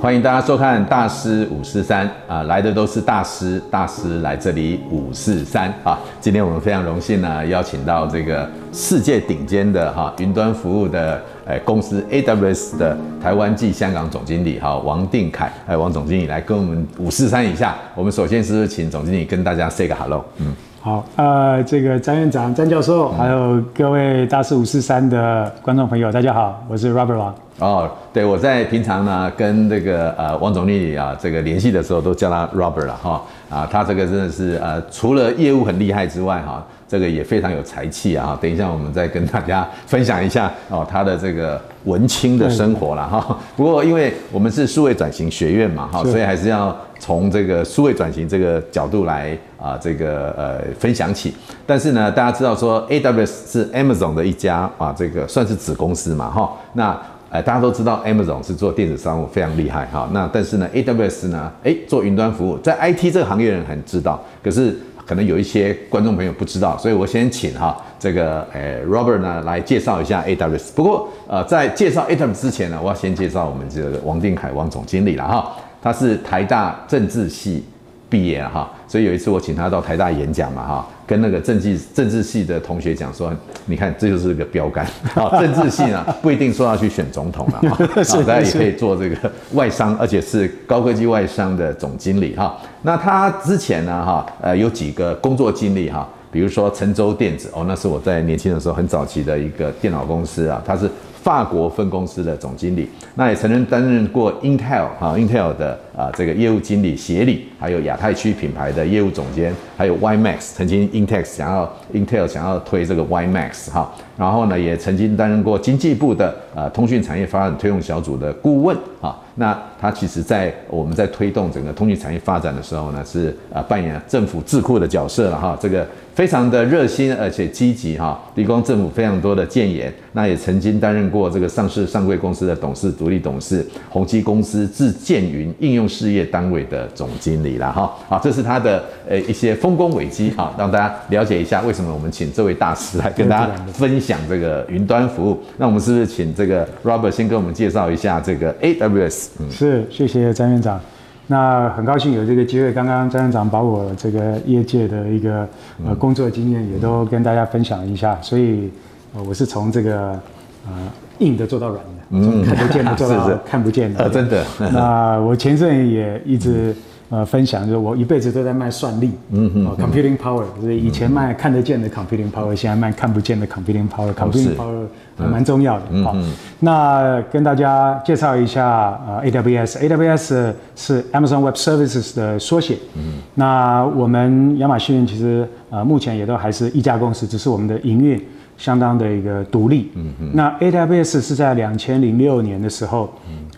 欢迎大家收看《大师五四三》啊，来的都是大师，大师来这里五四三啊。今天我们非常荣幸呢，邀请到这个世界顶尖的哈云端服务的诶公司 AWS 的台湾暨香港总经理哈王定凯还有王总经理来跟我们五四三一下。我们首先是请总经理跟大家 say 个 hello，嗯。好，呃，这个张院长、张教授，还有各位大师五四三的观众朋友，大家好，我是 Robert 王。哦，对，我在平常呢跟这个呃王总经理啊这个联系的时候，都叫他 Robert 了哈。啊，他这个真的是呃除了业务很厉害之外哈，这个也非常有才气啊。等一下我们再跟大家分享一下哦他的这个文青的生活了哈。不过因为我们是数位转型学院嘛哈，所以还是要。从这个数位转型这个角度来啊，这个呃分享起。但是呢，大家知道说 AWS 是 Amazon 的一家啊，这个算是子公司嘛，哈。那呃大家都知道 Amazon 是做电子商务非常厉害哈。那但是呢，AWS 呢，哎，做云端服务，在 IT 这个行业人很知道，可是可能有一些观众朋友不知道，所以我先请哈这个呃 Robert 呢来介绍一下 AWS。不过呃在介绍 AWS 之前呢，我要先介绍我们这个王定凯王总经理了哈。他是台大政治系毕业哈，所以有一次我请他到台大演讲嘛哈，跟那个政治政治系的同学讲说，你看这就是个标杆 啊，政治系呢不一定说要去选总统了 哈，大家也可以做这个外商，而且是高科技外商的总经理哈。那他之前呢哈，呃有几个工作经历哈，比如说成州电子哦，那是我在年轻的时候很早期的一个电脑公司啊，他是。法国分公司的总经理，那也曾经担任过 Intel 哈 Intel 的啊这个业务经理协理，还有亚太区品牌的业务总监，还有 Y Max 曾经 Intel 想要 Intel 想要推这个 Y Max 哈，然后呢也曾经担任过经济部的啊通讯产业发展推动小组的顾问啊。那他其实，在我们在推动整个通讯产业发展的时候呢，是啊扮演政府智库的角色了哈。这个非常的热心而且积极哈，提供政府非常多的建言。那也曾经担任过这个上市上柜公司的董事、独立董事，宏基公司自建云应用事业单位的总经理了哈。好，这是他的呃一些丰功伟绩哈，让大家了解一下为什么我们请这位大师来跟大家分享这个云端服务。那我们是不是请这个 Robert 先跟我们介绍一下这个 AWS？嗯、是，谢谢张院长。那很高兴有这个机会，刚刚张院长把我这个业界的一个呃工作经验也都跟大家分享一下。所以，呃，我是从这个呃硬的做到软的，从看不见的做到 看不见的。呃，真的。那我前阵也一直。呃，分享就是我一辈子都在卖算力，嗯哼、呃、，computing power，就是以前卖看得见的 computing power，现在卖看不见的 computing power，computing power 还蛮重要的。好，那跟大家介绍一下呃 AWS，AWS 是 Amazon Web Services 的缩写。嗯，那我们亚马逊其实呃目前也都还是一家公司，只是我们的营运相当的一个独立。嗯嗯，那 AWS 是在两千零六年的时候，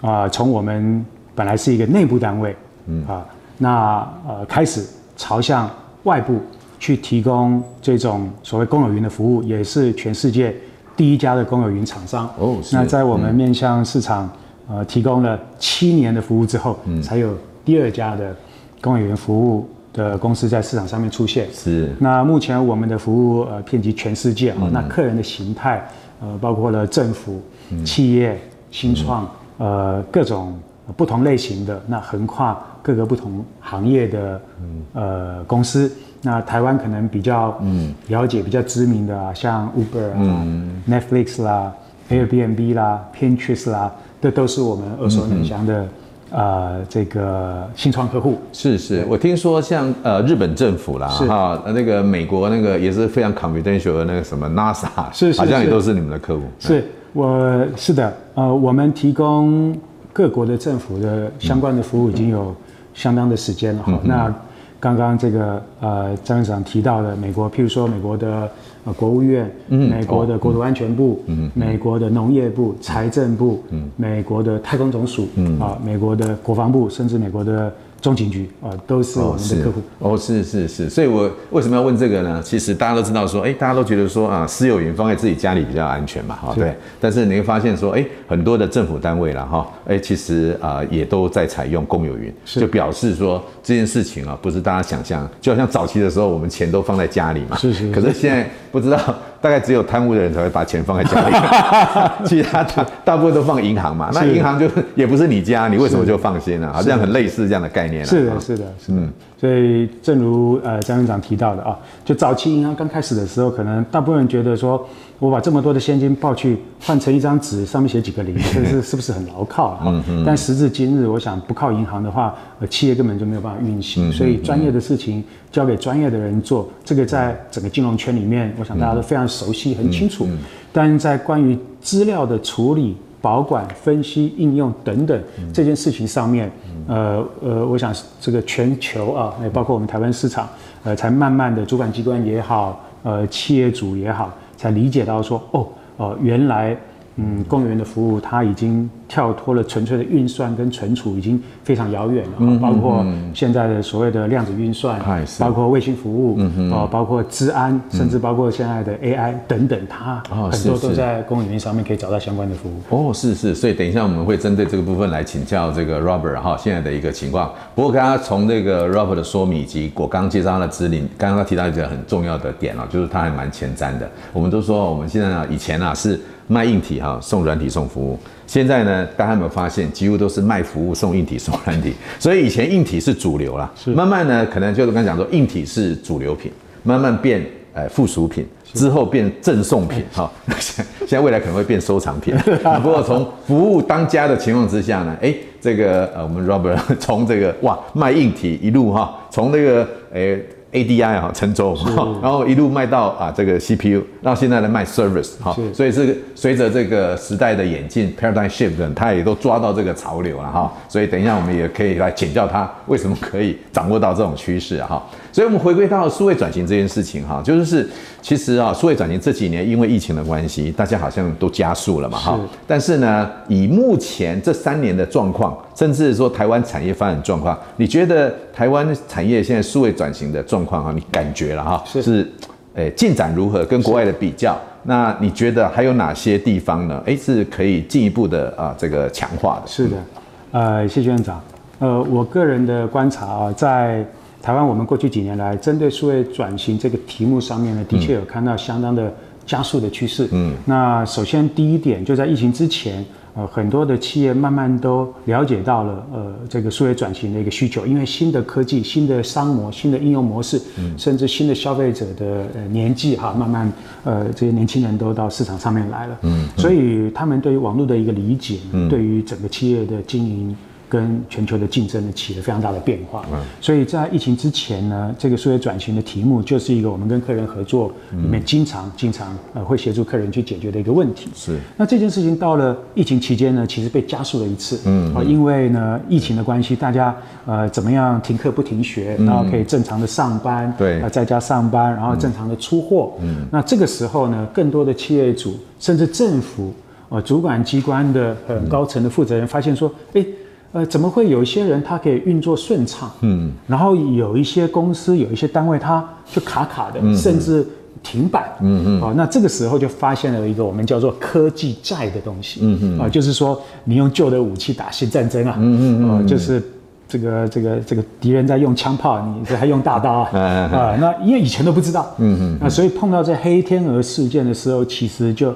啊、呃，从我们本来是一个内部单位，嗯啊。那呃，开始朝向外部去提供这种所谓公有云的服务，也是全世界第一家的公有云厂商。哦，那在我们面向市场呃提供了七年的服务之后，嗯，才有第二家的公有云服务的公司在市场上面出现。是。那目前我们的服务呃遍及全世界啊，嗯，那客人的形态呃包括了政府、嗯、企业、新创、嗯、呃各种不同类型的，那横跨。各个不同行业的呃公司，那台湾可能比较了解、比较知名的啊，像 Uber 啊、嗯、Netflix 啦、Airbnb 啦、Pinterest 啦，这都是我们耳熟能详的、嗯、呃这个新创客户。是是，我听说像呃日本政府啦哈，那个美国那个也是非常 confidential 的那个什么 NASA，是是是。好像也都是你们的客户。是，我是的，呃，我们提供各国的政府的相关的服务已经有。嗯相当的时间了。哈，嗯、那刚刚这个呃张院长提到的美国，譬如说美国的呃国务院，嗯、美国的国土安全部，嗯、美国的农业部、嗯、财政部，嗯、美国的太空总署，嗯、啊，美国的国防部，甚至美国的。中情局啊，都是我们的客户哦，是是是，所以我为什么要问这个呢？其实大家都知道说，哎，大家都觉得说啊，私有云放在自己家里比较安全嘛，哈，对。但是你会发现说，哎，很多的政府单位了哈，哎，其实啊，也都在采用公有云，就表示说这件事情啊，不是大家想象，就好像早期的时候，我们钱都放在家里嘛，是是。可是现在不知道大概只有贪污的人才会把钱放在家里，其他大大部分都放银行嘛。那银行就也不是你家，你为什么就放心呢？好像很类似这样的概念。是的，是的，是的。所以正如呃张院长提到的啊，就早期银行刚开始的时候，可能大部分人觉得说，我把这么多的现金抱去换成一张纸，上面写几个零，这是是不是很牢靠啊？嗯嗯。但时至今日，我想不靠银行的话，呃，企业根本就没有办法运行。所以专业的事情交给专业的人做，这个在整个金融圈里面，我想大家都非常熟悉、很清楚。但在关于资料的处理、保管、分析、应用等等这件事情上面，呃呃，我想这个全球啊，也包括我们台湾市场，呃，才慢慢的主管机关也好，呃，企业主也好，才理解到说，哦，呃，原来。嗯，公务员的服务，它已经跳脱了纯粹的运算跟存储，已经非常遥远了。嗯，包括现在的所谓的量子运算，嗯、包括卫星服务，嗯哦，包括治安，嗯、甚至包括现在的 AI 等等，它很多都在公务员上面可以找到相关的服务。哦，是是，所以等一下我们会针对这个部分来请教这个 Robert 哈，现在的一个情况。不过刚刚从那个 Robert 的说明以及我刚刚介绍他的指令，刚刚他提到一个很重要的点啊，就是他还蛮前瞻的。我们都说我们现在啊，以前啊是。卖硬体哈，送软体送服务。现在呢，大家有没有发现，几乎都是卖服务送硬体送软体。所以以前硬体是主流啦，是慢慢呢，可能就是刚才讲说，硬体是主流品，慢慢变呃附属品，之后变赠送品 哈。现 现在未来可能会变收藏品。不过从服务当家的情况之下呢，哎，这个呃我们 Robert 从这个哇卖硬体一路哈，从那个诶。ADI 啊，陈州，然后一路卖到啊这个 CPU，到现在来卖 service 哈，所以是随着这个时代的演进，paradigm shift，他也都抓到这个潮流了哈，所以等一下我们也可以来请教他为什么可以掌握到这种趋势哈。所以我们回归到数位转型这件事情哈，就是是其实啊数位转型这几年因为疫情的关系，大家好像都加速了嘛哈，但是呢以目前这三年的状况，甚至说台湾产业发展状况，你觉得台湾产业现在数位转型的状况哈，你感觉了哈是是，诶进展如何？跟国外的比较，那你觉得还有哪些地方呢？诶是可以进一步的啊这个强化的？是的，呃谢谢院长，呃我个人的观察啊在。台湾，我们过去几年来针对数位转型这个题目上面呢，的确有看到相当的加速的趋势。嗯，那首先第一点，就在疫情之前，呃，很多的企业慢慢都了解到了，呃，这个数位转型的一个需求，因为新的科技、新的商模、新的应用模式，嗯，甚至新的消费者的呃年纪哈，慢慢呃这些年轻人都到市场上面来了。嗯，所以他们对于网络的一个理解，嗯，对于整个企业的经营。跟全球的竞争呢起了非常大的变化，嗯所以在疫情之前呢，这个数位转型的题目就是一个我们跟客人合作里面经常经常呃会协助客人去解决的一个问题。是。那这件事情到了疫情期间呢，其实被加速了一次。嗯。啊，因为呢疫情的关系，大家呃怎么样停课不停学，然后可以正常的上班，对，啊在家上班，然后正常的出货。嗯。那这个时候呢，更多的企业主甚至政府呃主管机关的呃高层的负责人发现说，哎。呃，怎么会有一些人他可以运作顺畅？嗯，然后有一些公司、有一些单位，他就卡卡的，嗯、甚至停摆。嗯嗯。哦，那这个时候就发现了一个我们叫做科技债的东西。嗯嗯。啊，就是说你用旧的武器打新战争啊。嗯嗯嗯。就是这个这个这个敌人在用枪炮，你这还用大刀啊？啊，那因为以前都不知道。嗯嗯。那所以碰到这黑天鹅事件的时候，其实就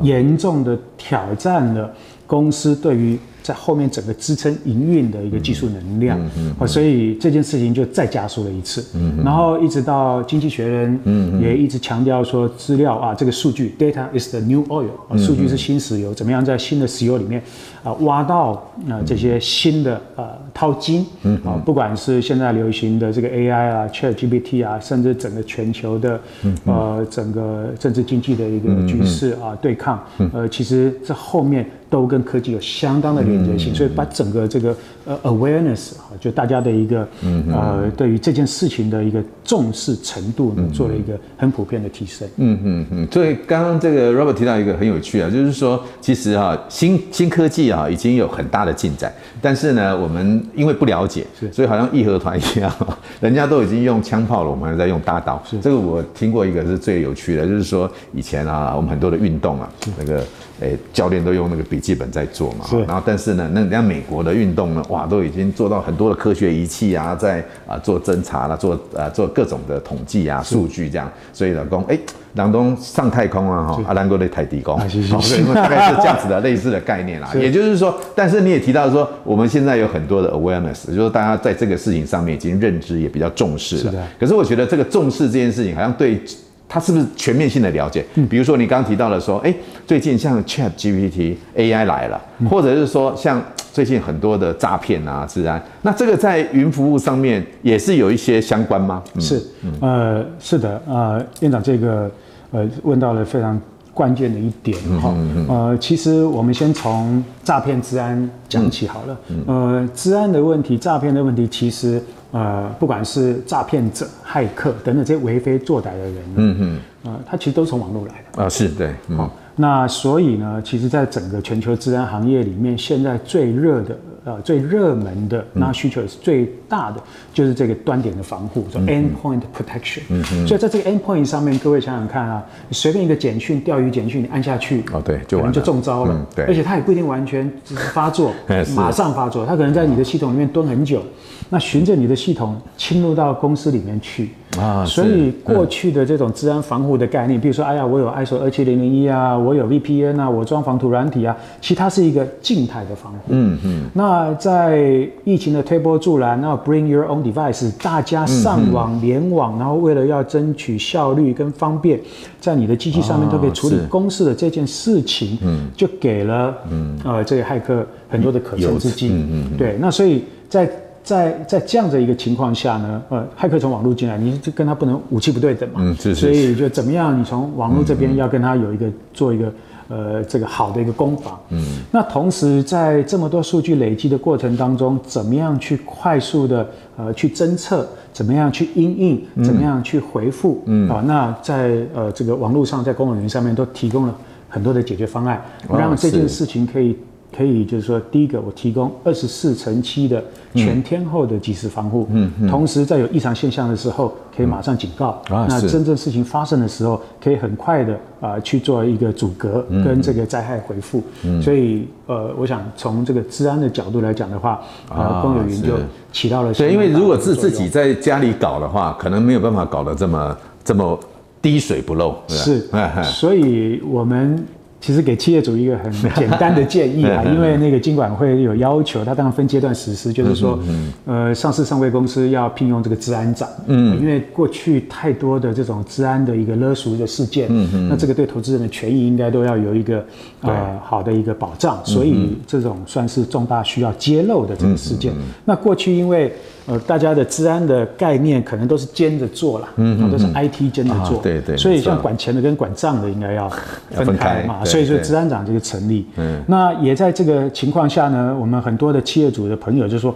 严重的挑战了公司对于。在后面整个支撑营运的一个技术能量，嗯嗯，所以这件事情就再加速了一次，嗯，然后一直到经济学人，嗯，也一直强调说资料啊，这个数据，data is the new oil，啊，数据是新石油，怎么样在新的石油里面啊挖到啊这些新的呃淘金，嗯啊，不管是现在流行的这个 AI 啊，ChatGPT 啊，甚至整个全球的呃整个政治经济的一个局势啊对抗，呃，其实这后面。都跟科技有相当的连接性，所以把整个这个呃 awareness 哈，就大家的一个呃对于这件事情的一个重视程度呢，做了一个很普遍的提升。嗯嗯嗯。所以刚刚这个 Robert 提到一个很有趣啊，就是说其实哈新新科技啊已经有很大的进展，但是呢我们因为不了解，所以好像义和团一样，人家都已经用枪炮了，我们还在用大刀。是这个我听过一个是最有趣的，就是说以前啊我们很多的运动啊那个。诶教练都用那个笔记本在做嘛，然后但是呢，那人家美国的运动呢，哇，都已经做到很多的科学仪器啊，在啊做侦查啦，做呃做各种的统计啊数据这样，所以老公诶，郎东上太空啊哈，阿兰哥的太低空，啊、谢谢好，所以大概是这样子的 类似的概念啦，也就是说，但是你也提到说，我们现在有很多的 awareness，就是说大家在这个事情上面已经认知也比较重视了，是，可是我觉得这个重视这件事情好像对。他是不是全面性的了解？比如说你刚刚提到的说，哎，最近像 Chat GPT AI 来了，或者是说像最近很多的诈骗啊、治安，那这个在云服务上面也是有一些相关吗？嗯、是，呃，是的，呃，院长这个呃问到了非常关键的一点哈，呃，其实我们先从诈骗治安讲起好了，呃，治安的问题、诈骗的问题，其实。呃，不管是诈骗者、骇客等等这些为非作歹的人，嗯嗯，呃，他其实都从网络来的。啊，是对，好、嗯，那所以呢，其实，在整个全球治安行业里面，现在最热的。呃，最热门的，那需求也是最大的，就是这个端点的防护，叫 endpoint protection。嗯嗯。所以在这个 endpoint 上面，各位想想看啊，你随便一个简讯、钓鱼简讯，你按下去，哦对，就可能就中招了。对。而且它也不一定完全发作，马上发作，它可能在你的系统里面蹲很久，那循着你的系统侵入到公司里面去。啊。所以过去的这种治安防护的概念，比如说，哎呀，我有 ISO 二七零零一啊，我有 VPN 啊，我装防毒软体啊，其实它是一个静态的防护。嗯嗯。那那在疫情的推波助澜，然后 bring your own device，大家上网联网，然后为了要争取效率跟方便，在你的机器上面都可以处理公事的这件事情，嗯，就给了嗯。呃这个骇客很多的可乘之机，嗯嗯，对，那所以在在在这样的一个情况下呢，呃，骇客从网络进来，你就跟他不能武器不对等嘛，嗯，是是，所以就怎么样，你从网络这边要跟他有一个做一个。呃，这个好的一个攻防。嗯，那同时在这么多数据累积的过程当中，怎么样去快速的呃去侦测，怎么样去应应，怎么样去回复？嗯，啊，那在呃这个网络上，在公有云上面都提供了很多的解决方案，让这件事情可以。可以，就是说，第一个，我提供二十四乘七的全天候的即时防护，嗯，同时在有异常现象的时候，可以马上警告。啊，那真正事情发生的时候，可以很快的啊去做一个阻隔跟这个灾害回复。嗯，所以呃，我想从这个治安的角度来讲的话，啊，公有云就起到了。对，因为如果是自己在家里搞的话，可能没有办法搞得这么这么滴水不漏。是，所以我们。其实给企业主一个很简单的建议啊，因为那个金管会有要求，它当然分阶段实施，就是说，呃，上市上柜公司要聘用这个治安长，嗯，因为过去太多的这种治安的一个勒赎的事件，嗯，那这个对投资人的权益应该都要有一个呃好的一个保障，所以这种算是重大需要揭露的这个事件。那过去因为呃，大家的治安的概念可能都是兼着做了，嗯，都是 IT 兼着做，对对，所以像管钱的跟管账的应该要分开嘛，所以说治安长这个成立，嗯，那也在这个情况下呢，我们很多的企业主的朋友就说，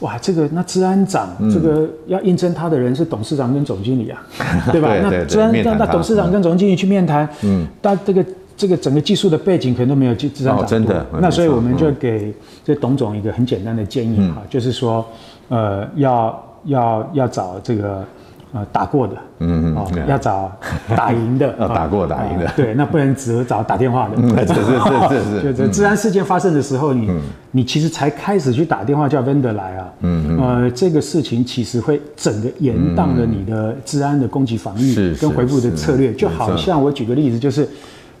哇，这个那治安长这个要应征他的人是董事长跟总经理啊，对吧？那治安那那董事长跟总经理去面谈，嗯，但这个这个整个技术的背景可能都没有资安长，真的，那所以我们就给这董总一个很简单的建议哈，就是说。呃，要要要找这个呃打过的，嗯嗯，哦，要找打赢的，要 打过打赢的，对，那不能只找打电话的，嗯，是是是是，就这治安事件发生的时候，你你其实才开始去打电话叫 vendor 来啊，嗯呃，这个事情其实会整个延宕了你的治安的攻击防御跟回复的策略，就好像我举个例子就是。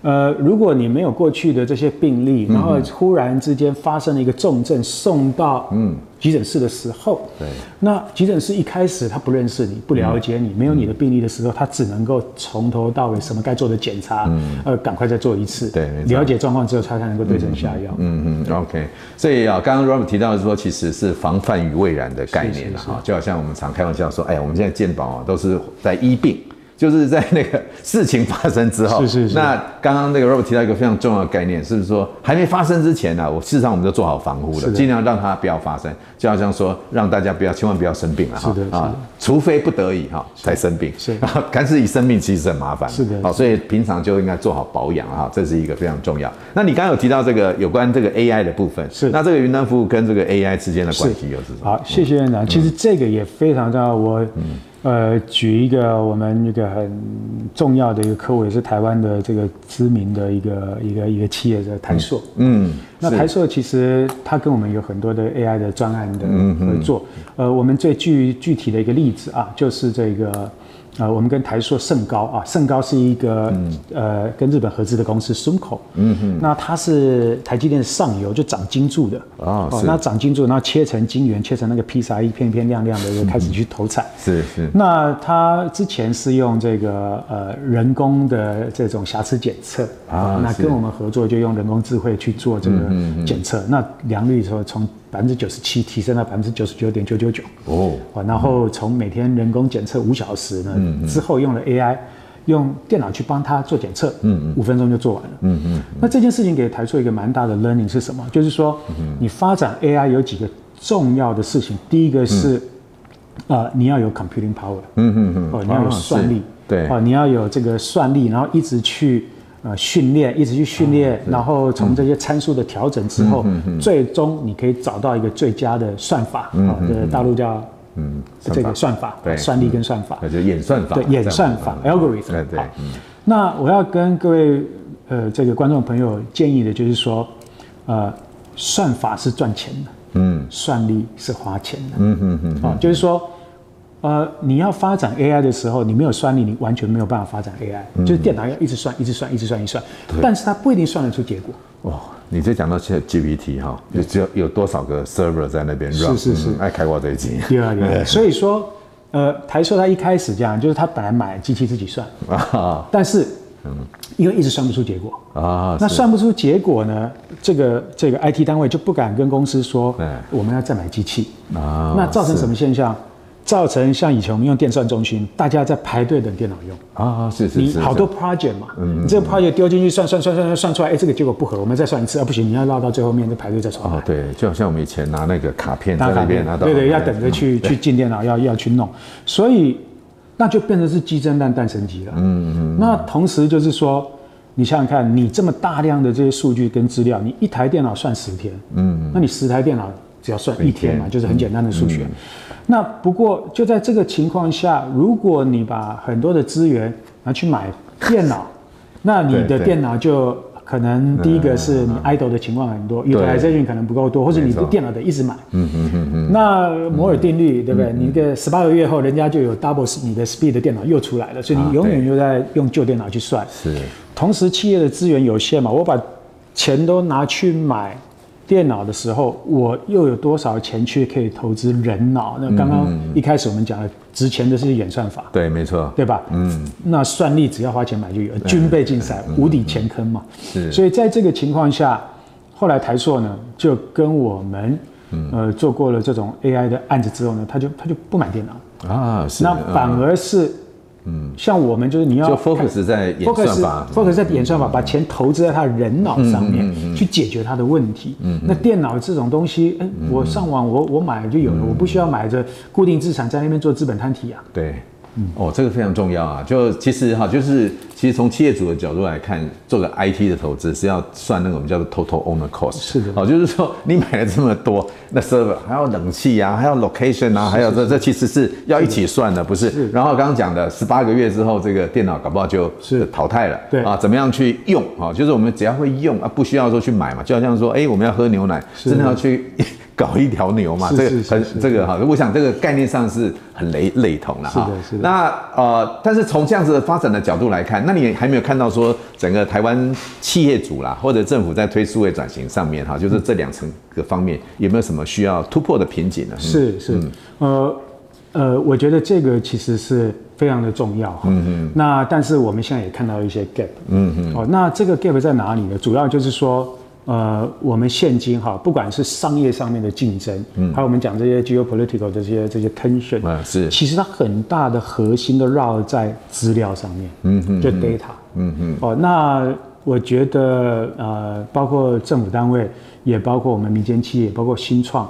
呃，如果你没有过去的这些病例，然后忽然之间发生了一个重症，送到嗯急诊室的时候，对，那急诊室一开始他不认识你，不了解你，没有你的病例的时候，他只能够从头到尾什么该做的检查，呃，赶快再做一次，对，了解状况之后，他才能够对症下药。嗯嗯，OK。所以啊，刚刚 Robert 提到的说，其实是防范于未然的概念了哈，就好像我们常开玩笑说，哎呀，我们现在健保啊都是在医病。就是在那个事情发生之后，是是是。那刚刚那个 Robert 提到一个非常重要的概念，是不是说还没发生之前呢、啊？我事实上我们就做好防护了，尽量让它不要发生，就好像说让大家不要千万不要生病了哈。啊，除非不得已哈才生病。是。但是以生病其实很麻烦。是的。好，所以平常就应该做好保养哈，这是一个非常重要。那你刚刚有提到这个有关这个 AI 的部分，是。那这个云端服务跟这个 AI 之间的关系又是什么？好，谢谢院长。其实这个也非常重要，我。嗯呃，举一个我们一个很重要的一个客户，也是台湾的这个知名的一个一个一个企业的台硕。嗯，那台硕其实它跟我们有很多的 AI 的专案的合作。呃，我们最具具体的一个例子啊，就是这个。呃，我们跟台硕盛高啊，盛高是一个、嗯、呃跟日本合资的公司 Sumco，嗯哼，那它是台积电的上游，就长金柱的啊，哦，那长金柱，然后切成晶圆，切成那个披萨一片一片亮亮的，就开始去投产，是是。那它之前是用这个呃人工的这种瑕疵检测啊，那跟我们合作就用人工智慧去做这个检测，那良率说从。百分之九十七提升到百分之九十九点九九九。哦，然后从每天人工检测五小时呢，嗯嗯、之后用了 AI，用电脑去帮他做检测，嗯嗯，五分钟就做完了，嗯嗯。那这件事情给台出一个蛮大的 learning 是什么？就是说，你发展 AI 有几个重要的事情，第一个是，嗯、呃，你要有 computing power，嗯嗯嗯，哦，你要有算力，对，哦，你要有这个算力，然后一直去。呃，训练一直去训练，然后从这些参数的调整之后，最终你可以找到一个最佳的算法啊，这大陆叫嗯这个算法，对，算力跟算法，那就演算法，对，演算法 algorithm。对对。那我要跟各位呃这个观众朋友建议的就是说，呃，算法是赚钱的，嗯，算力是花钱的，嗯嗯嗯，啊，就是说。呃，你要发展 AI 的时候，你没有算力，你完全没有办法发展 AI。嗯、就是电脑要一直算，一直算，一直算，一直算，但是它不一定算得出结果。哦，你这讲到现在 GPT 哈，就只有有多少个 server 在那边 run？是是是，爱、嗯、开挂这一集。对啊对啊。所以说，呃，台硕他一开始这样，就是他本来买机器自己算，啊，但是，嗯，因为一直算不出结果啊，那算不出结果呢，这个这个 IT 单位就不敢跟公司说，我们要再买机器啊，那造成什么现象？造成像以前我们用电算中心，大家在排队等电脑用啊，是是是，你好多 project 嘛，嗯，你这个 project 丢进去算算算算算出来，哎，这个结果不合，我们再算一次啊，不行，你要绕到最后面再排队再算。哦，对，就好像我们以前拿那个卡片在那边拿到，对对，要等着去去进电脑，要要去弄，所以那就变成是鸡生蛋，蛋生鸡了。嗯嗯。那同时就是说，你想想看，你这么大量的这些数据跟资料，你一台电脑算十天，嗯，那你十台电脑只要算一天嘛，就是很简单的数学。那不过就在这个情况下，如果你把很多的资源拿去买电脑，那你的电脑就可能第一个是你 idle 的情况很多，utilization 可能不够多，或者你的电脑得一直买。嗯嗯嗯嗯。那摩尔定律对不对？你一个十八个月后，人家就有 double 你的 speed 的电脑又出来了，所以你永远就在用旧电脑去算。是。同时，企业的资源有限嘛，我把钱都拿去买。电脑的时候，我又有多少钱去可以投资人脑？那刚刚一开始我们讲的值钱的是演算法，对，没错，对吧？嗯，那算力只要花钱买就有，军备竞赛无底钱坑嘛。是，所以在这个情况下，后来台硕呢就跟我们呃做过了这种 AI 的案子之后呢，他就他就不买电脑啊，是，那反而是。嗯，像我们就是你要就 focus 在演算法，focus 在演算法，把钱投资在他的人脑上面，去解决他的问题。嗯，那电脑这种东西，哎，我上网我我买了就有了，我不需要买着固定资产在那边做资本摊提啊。对。嗯、哦，这个非常重要啊！就其实哈，就是其实从企业主的角度来看，做个 IT 的投资是要算那个我们叫做 total owner cost。是的。哦，就是说你买了这么多，那 server 还要冷气啊，还要 location 啊，还有这这其实是要一起算的，不是？是。然后刚刚讲的十八个月之后，这个电脑搞不好就是淘汰了。对。啊，怎么样去用啊？就是我们只要会用啊，不需要说去买嘛。就好像说，哎，我们要喝牛奶，真的要去。搞一条牛嘛，这个很这个哈，我想这个概念上是很雷雷同的哈。是的，是的。那呃，但是从这样子的发展的角度来看，那你还没有看到说整个台湾企业主啦，或者政府在推数位转型上面哈，就是这两层个方面有没有什么需要突破的瓶颈呢？是是，呃呃，我觉得这个其实是非常的重要哈。嗯嗯。那但是我们现在也看到一些 gap。嗯嗯。哦，那这个 gap 在哪里呢？主要就是说。呃，我们现今哈，不管是商业上面的竞争，嗯，还有我们讲这些 geopolitical 的这些这些 tension，啊，是，其实它很大的核心都绕在资料上面，嗯哼，就 data，嗯嗯，哦，那我觉得呃，包括政府单位，也包括我们民间企业，包括新创，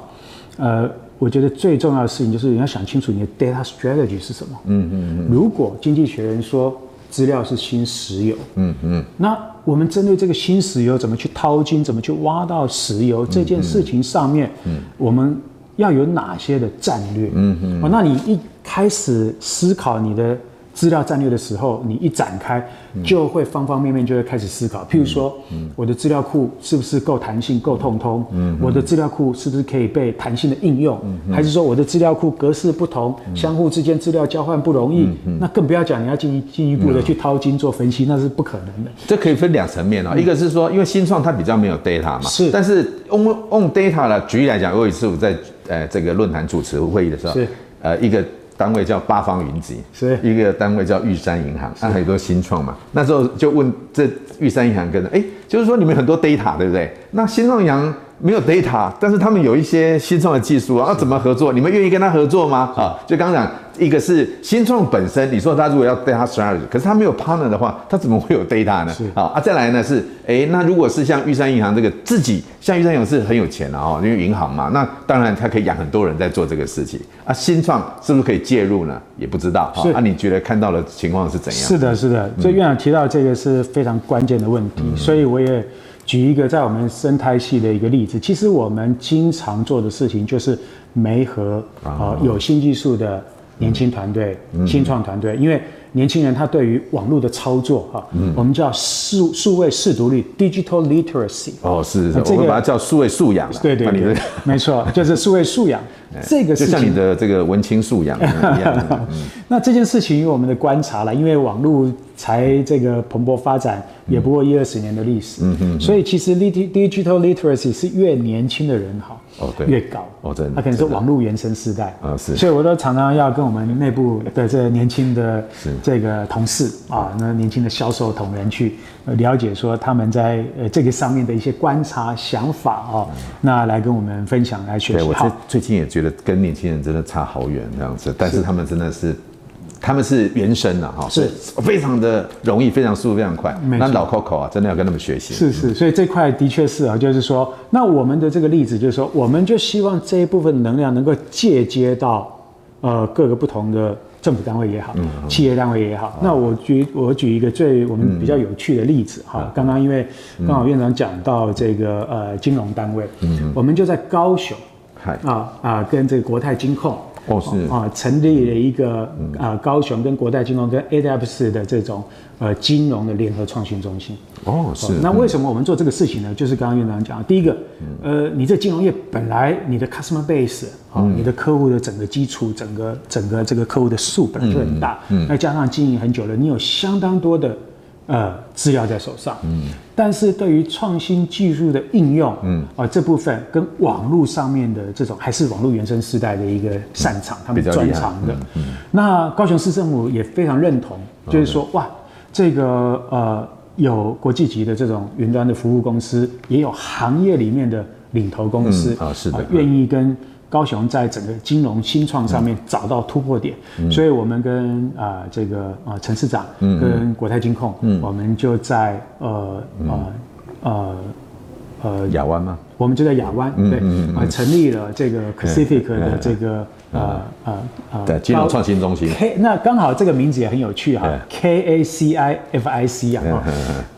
呃，我觉得最重要的事情就是你要想清楚你的 data strategy 是什么，嗯嗯嗯，如果经济学人说资料是新石油，嗯嗯，那我们针对这个新石油怎么去淘金，怎么去挖到石油这件事情上面，嗯，我们要有哪些的战略？嗯嗯。哦，那你一开始思考你的。资料战略的时候，你一展开，就会方方面面就会开始思考。譬如说，我的资料库是不是够弹性、够通通？我的资料库是不是可以被弹性的应用？还是说我的资料库格式不同，相互之间资料交换不容易？那更不要讲你要进一进一步的去掏金做分析，那是不可能的。这可以分两层面啊，一个是说，因为新创它比较没有 data 嘛，是。但是 on on data 呢，举例来讲，我有一次我在呃这个论坛主持会议的时候，是呃一个。单位叫八方云集，是一个单位叫玉山银行，那很多新创嘛。那时候就问这玉山银行跟，哎、欸，就是说你们很多 data 对不对？那新创银行没有 data，但是他们有一些新创的技术啊，要怎么合作？你们愿意跟他合作吗？啊，就刚刚讲。一个是新创本身，你说他如果要 data strategy，可是他没有 partner 的话，他怎么会有 data 呢？是啊，再来呢是，哎，那如果是像玉山银行这个自己，像玉山银行是很有钱的哦，因为银行嘛，那当然他可以养很多人在做这个事情啊。新创是不是可以介入呢？也不知道。是啊，你觉得看到的情况是怎样？是的，是的。所以院长提到这个是非常关键的问题，嗯、所以我也举一个在我们生态系的一个例子。其实我们经常做的事情就是媒合啊，有新技术的。年轻团队、新创团队，因为年轻人他对于网络的操作哈，我们叫数数位识读率 （digital literacy）。哦，是，这个、我们把它叫数位素养。对对对，没错，就是数位素养。这个就像你的这个文青素养一样。那这件事情，我们的观察了，因为网络才这个蓬勃发展，也不过一二十年的历史。嗯嗯。所以其实 digital literacy 是越年轻的人好。哦，对，越高哦，真的，他可能是网络原生世代啊，是，所以我都常常要跟我们内部的这个年轻的 这个同事啊，那年轻的销售同仁去了解说他们在呃这个上面的一些观察想法啊，那来跟我们分享来学习。对，我最最近也觉得跟年轻人真的差好远这样子，但是他们真的是。他们是原生的哈，是非常的容易，非常速度非常快。那老 Coco 啊，真的要跟他们学习。是是，所以这块的确是啊，就是说，那我们的这个例子就是说，我们就希望这一部分能量能够借接到呃各个不同的政府单位也好，企业单位也好。那我举我举一个最我们比较有趣的例子哈，刚刚因为刚好院长讲到这个呃金融单位，嗯，我们就在高雄，啊啊跟这个国泰金控。哦，是啊，成立了一个啊，高雄跟国泰金融跟 AWS 的这种呃金融的联合创新中心。哦，是。那为什么我们做这个事情呢？就是刚刚院长讲，第一个，呃，你这金融业本来你的 customer base 啊，你的客户的整个基础，整个整个这个客户的数本来就很大，嗯，那加上经营很久了，你有相当多的。呃，资料在手上，嗯，但是对于创新技术的应用，嗯，啊、呃，这部分跟网络上面的这种还是网络原生世代的一个擅长，嗯、他们专长的。那高雄市政府也非常认同，嗯、就是说，哇，这个呃，有国际级的这种云端的服务公司，也有行业里面的领头公司，啊、嗯，是的，愿、呃、意跟。高雄在整个金融新创上面找到突破点，嗯、所以我们跟啊、呃、这个啊陈市长跟国泰金控，嗯、我们就在呃呃呃呃亚湾吗？我们就在亚湾，对，啊成立了这个 Pacific 的这个呃呃呃金融创新中心。K 那刚好这个名字也很有趣哈，K A C I F I C 啊，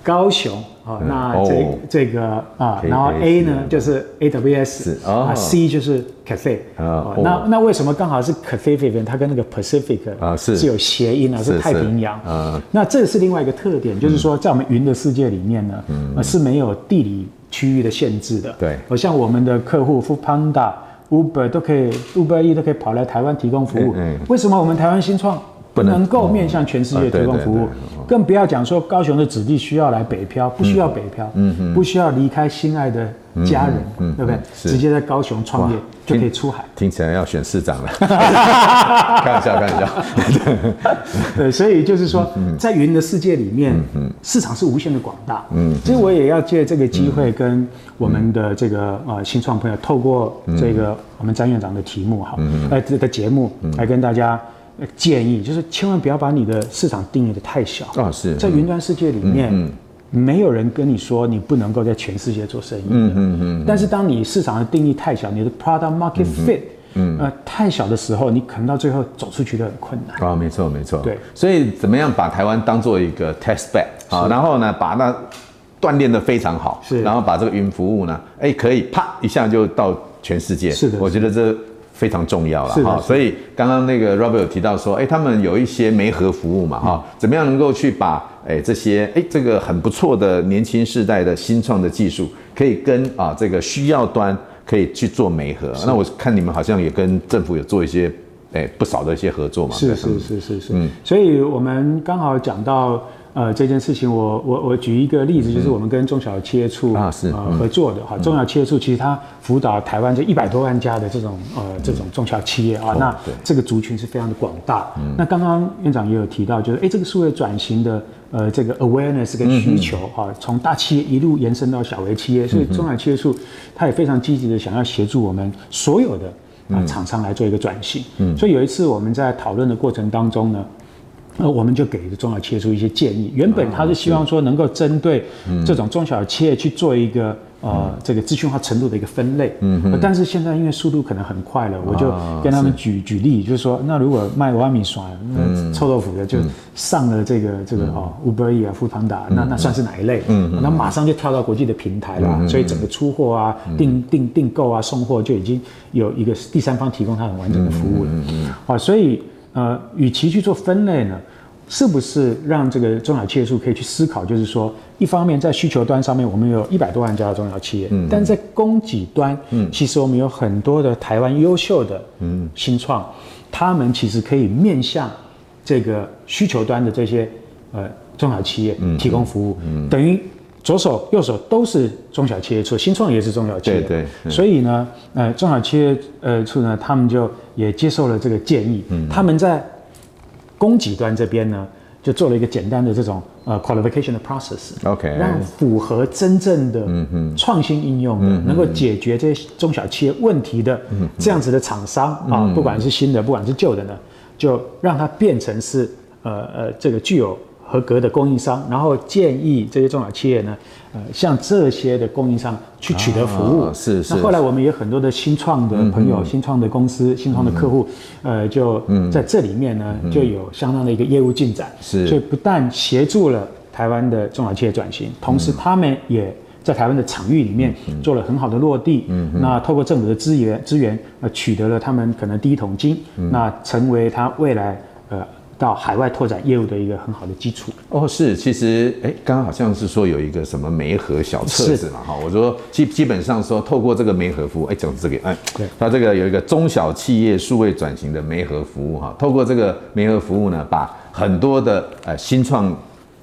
高雄啊，那这这个啊，然后 A 呢就是 A W S 啊，C 就是 Cafe 啊，那那为什么刚好是 Cafe？它跟那个 Pacific 啊是。是有谐音啊，是太平洋啊。那这是另外一个特点，就是说在我们云的世界里面呢，是没有地理。区域的限制的，对，我像我们的客户 Foodpanda、Uber 都可以，Uber E 都可以跑来台湾提供服务。嗯，为什么我们台湾新创不能够面向全世界提供服务？更不要讲说高雄的子弟需要来北漂，不需要北漂，嗯嗯，不需要离开心爱的家人，嗯，对不对？直接在高雄创业就可以出海。听起来要选市长了，开玩笑，开玩笑。对，所以就是说，在云的世界里面，市场是无限的广大。嗯，所以我也要借这个机会跟我们的这个呃新创朋友，透过这个我们张院长的题目哈，呃这个节目来跟大家。建议就是千万不要把你的市场定义的太小啊！是在云端世界里面，没有人跟你说你不能够在全世界做生意。嗯嗯嗯。但是当你市场的定义太小，你的 product market fit，嗯呃太小的时候，你可能到最后走出去都很困难啊！没错没错。对，所以怎么样把台湾当做一个 test bed 啊？然后呢，把那锻炼的非常好，是，然后把这个云服务呢，哎，可以啪一下就到全世界。是的，我觉得这。非常重要了哈。所以刚刚那个 Robert 有提到说，哎，他们有一些媒合服务嘛哈，怎么样能够去把哎这些哎这个很不错的年轻世代的新创的技术，可以跟啊这个需要端可以去做媒合。那我看你们好像也跟政府有做一些哎不少的一些合作嘛。是是是是是。嗯，所以我们刚好讲到。呃，这件事情我我我举一个例子，就是我们跟中小企业处啊是呃合作的哈。中小企业处其实它辅导台湾这一百多万家的这种呃这种中小企业啊，那这个族群是非常的广大。那刚刚院长也有提到，就是哎这个数位转型的呃这个 awareness 跟需求哈，从大企业一路延伸到小微企业，所以中小企业处它也非常积极的想要协助我们所有的啊厂商来做一个转型。嗯，所以有一次我们在讨论的过程当中呢。那我们就给中小企业出一些建议。原本他是希望说能够针对这种中小企业去做一个呃这个资讯化程度的一个分类。嗯，但是现在因为速度可能很快了，我就跟他们举举例，就是说，那如果卖瓦米刷、那臭豆腐的，就上了这个这个哦，Uber Eats 啊，Foodpanda，那那算是哪一类？嗯，那马上就跳到国际的平台了，所以整个出货啊、订订订购啊、送货就已经有一个第三方提供它很完整的服务了。嗯，好，所以。呃，与其去做分类呢，是不是让这个中小企业数可以去思考？就是说，一方面在需求端上面，我们有一百多万家的中小企业，嗯，但在供给端，嗯，其实我们有很多的台湾优秀的，嗯，新创，他们其实可以面向这个需求端的这些呃中小企业提供服务，嗯，等于。左手右手都是中小企业处，新创也是中小企业，对对。所以呢，呃，中小企业呃处呢，他们就也接受了这个建议，嗯，他们在供给端这边呢，就做了一个简单的这种呃 qualification 的 process，OK，让符合真正的创新应用的，能够解决这些中小企业问题的这样子的厂商啊，不管是新的，不管是旧的呢，就让它变成是呃呃这个具有。合格的供应商，然后建议这些中小企业呢，呃，向这些的供应商去取得服务。是是。那后来我们有很多的新创的朋友、新创的公司、新创的客户，呃，就在这里面呢，就有相当的一个业务进展。是。所以不但协助了台湾的中小企业转型，同时他们也在台湾的场域里面做了很好的落地。嗯。那透过政府的资源资源，呃，取得了他们可能第一桶金，那成为他未来呃。到海外拓展业务的一个很好的基础哦，是，其实哎，刚刚好像是说有一个什么媒合小册子嘛，哈，我说基基本上说透过这个媒合服务，哎，讲这个，哎，对，它这个有一个中小企业数位转型的媒合服务哈，透过这个媒合服务呢，把很多的呃新创。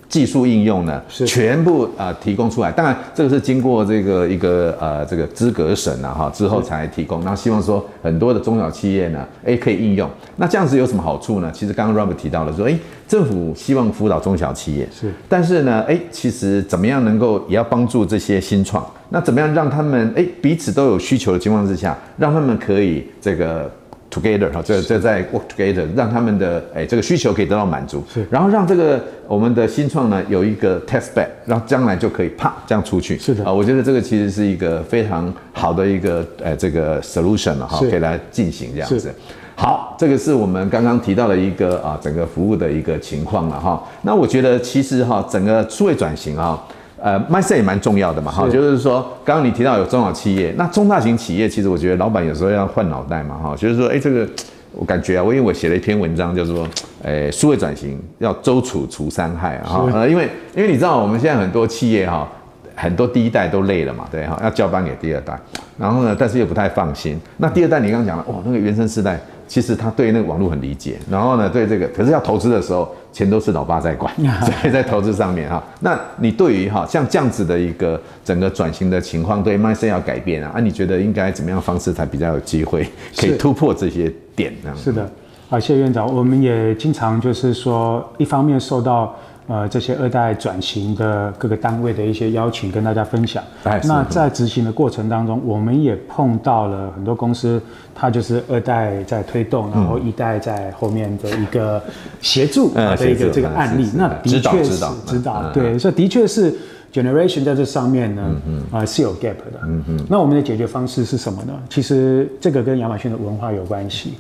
技术应用呢，全部呃提供出来。当然，这个是经过这个一个呃这个资格审啊哈之后才提供。然后希望说很多的中小企业呢，哎可以应用。那这样子有什么好处呢？其实刚刚 Robert 提到了说，哎政府希望辅导中小企业，是。但是呢，哎其实怎么样能够也要帮助这些新创？那怎么样让他们哎彼此都有需求的情况之下，让他们可以这个。Together 哈，这这在 work together，让他们的哎这个需求可以得到满足，是，然后让这个我们的新创呢有一个 test bed，让将来就可以啪这样出去，是的啊，我觉得这个其实是一个非常好的一个呃这个 solution 了哈，可以来进行这样子。好，这个是我们刚刚提到的一个啊整个服务的一个情况了哈。那我觉得其实哈整个数位转型啊。呃，mindset 也蛮重要的嘛，哈，就是说，刚刚你提到有中小企业，那中大型企业，其实我觉得老板有时候要换脑袋嘛，哈，就是说，哎，这个我感觉啊，我因为我写了一篇文章，就是说，哎，数位转型要周处除三害啊，哈，呃，因为因为你知道我们现在很多企业哈，很多第一代都累了嘛，对哈，要交班给第二代，然后呢，但是又不太放心，那第二代你刚刚讲了，哦，那个原生世代。其实他对那个网络很理解，然后呢，对这个，可是要投资的时候，钱都是老爸在管，在在投资上面哈。那你对于哈像这样子的一个整个转型的情况，对 mindset 要改变啊，啊，你觉得应该怎么样方式才比较有机会可以突破这些点呢？是的，啊，谢谢院长。我们也经常就是说，一方面受到。呃，这些二代转型的各个单位的一些邀请，跟大家分享。那在执行的过程当中，我们也碰到了很多公司，它就是二代在推动，然后一代在后面的一个协助的一个这个案例。那的确是指导，对，所以的确是 generation 在这上面呢，啊是有 gap 的。嗯嗯。那我们的解决方式是什么呢？其实这个跟亚马逊的文化有关系。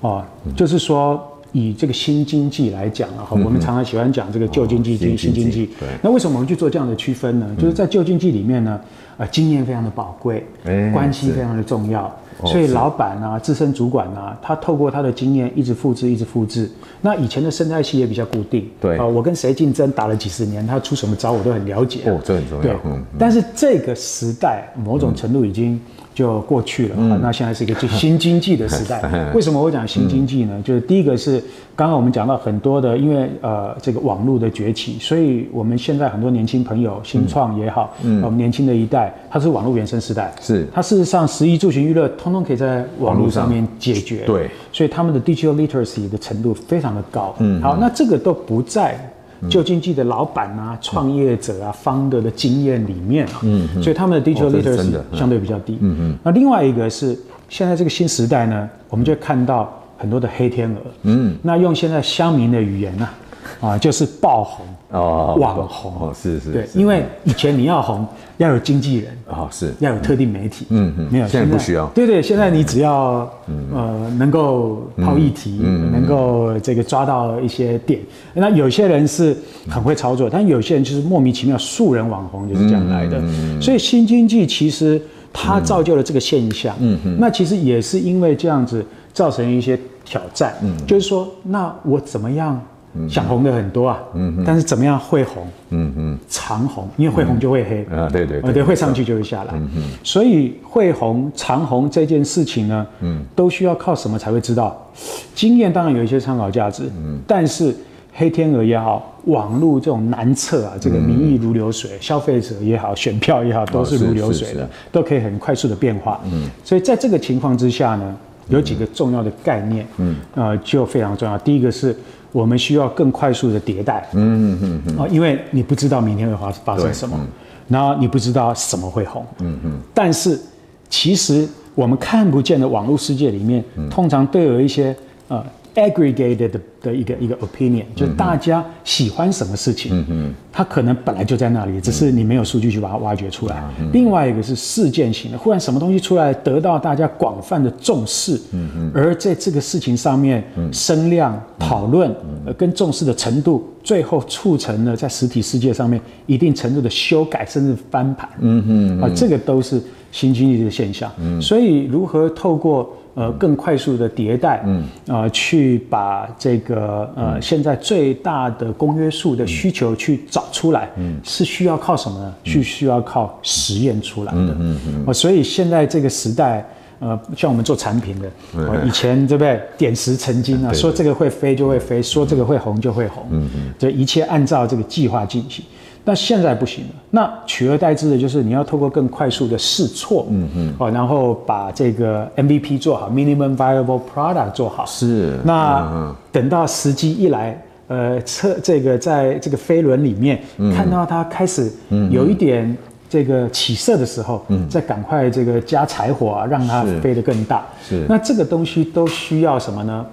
哦，就是说。以这个新经济来讲啊，哈，我们常常喜欢讲这个旧经济跟新经济。对。那为什么我们去做这样的区分呢？就是在旧经济里面呢，呃，经验非常的宝贵，关系非常的重要。所以老板啊、资深主管啊，他透过他的经验一直复制，一直复制。那以前的生态系也比较固定，对啊，我跟谁竞争打了几十年，他出什么招我都很了解。哦，这很重要。对，但是这个时代某种程度已经就过去了。那现在是一个新经济的时代。为什么我讲新经济呢？就是第一个是刚刚我们讲到很多的，因为呃这个网络的崛起，所以我们现在很多年轻朋友新创也好，我们年轻的一代，它是网络原生时代。是。它事实上，十一住行娱乐通通可以在网络上面解决。对。所以他们的 digital literacy 的程度非常的高。嗯。好，那这个都不在旧经济的老板啊、创业者啊、founder 的经验里面啊。嗯。所以他们的 digital literacy 相对比较低。嗯嗯。那另外一个是现在这个新时代呢，我们就看到很多的黑天鹅。嗯。那用现在乡民的语言呢，啊，就是爆红。哦，网红。哦，是是，对，因为以前你要红要有经纪人哦，是。要有特定媒体，嗯嗯，没有，现在不需要，对对，现在你只要呃能够抛议题，能够这个抓到一些点，那有些人是很会操作，但有些人就是莫名其妙素人网红就是这样来的，所以新经济其实它造就了这个现象，嗯嗯，那其实也是因为这样子造成一些挑战，嗯，就是说那我怎么样？想红的很多啊，嗯，但是怎么样会红？嗯嗯，长红，因为会红就会黑。啊，对对对，会上去就会下来，嗯，所以会红长红这件事情呢，嗯，都需要靠什么才会知道？经验当然有一些参考价值，嗯，但是黑天鹅也好，网络这种难测啊，这个民意如流水，消费者也好，选票也好，都是如流水的，都可以很快速的变化，嗯，所以在这个情况之下呢，有几个重要的概念，嗯，呃，就非常重要。第一个是。我们需要更快速的迭代，嗯嗯嗯，啊，因为你不知道明天会发发生什么，然后你不知道什么会红，嗯嗯，但是其实我们看不见的网络世界里面，通常都有一些呃。Aggregated 的一个一个 opinion，就是大家喜欢什么事情，嗯嗯，它可能本来就在那里，只是你没有数据去把它挖掘出来。另外一个是事件型的，忽然什么东西出来，得到大家广泛的重视，嗯嗯，而在这个事情上面，声量讨论，呃，跟重视的程度，最后促成了在实体世界上面一定程度的修改，甚至翻盘，嗯嗯，啊，这个都是新经济的现象。嗯，所以如何透过呃，更快速的迭代，嗯，呃，去把这个呃现在最大的公约数的需求去找出来，嗯，是需要靠什么呢？是需要靠实验出来的，嗯嗯嗯。所以现在这个时代，呃，像我们做产品的，以前对不对？点石成金啊，说这个会飞就会飞，说这个会红就会红，嗯嗯，就一切按照这个计划进行。那现在不行了，那取而代之的就是你要透过更快速的试错，嗯嗯，哦，然后把这个 MVP 做好，Minimum Viable Product 做好，是。那等到时机一来，呃，测这个在这个飞轮里面看到它开始有一点这个起色的时候，嗯，再赶快这个加柴火啊，让它飞得更大。是。那这个东西都需要什么呢？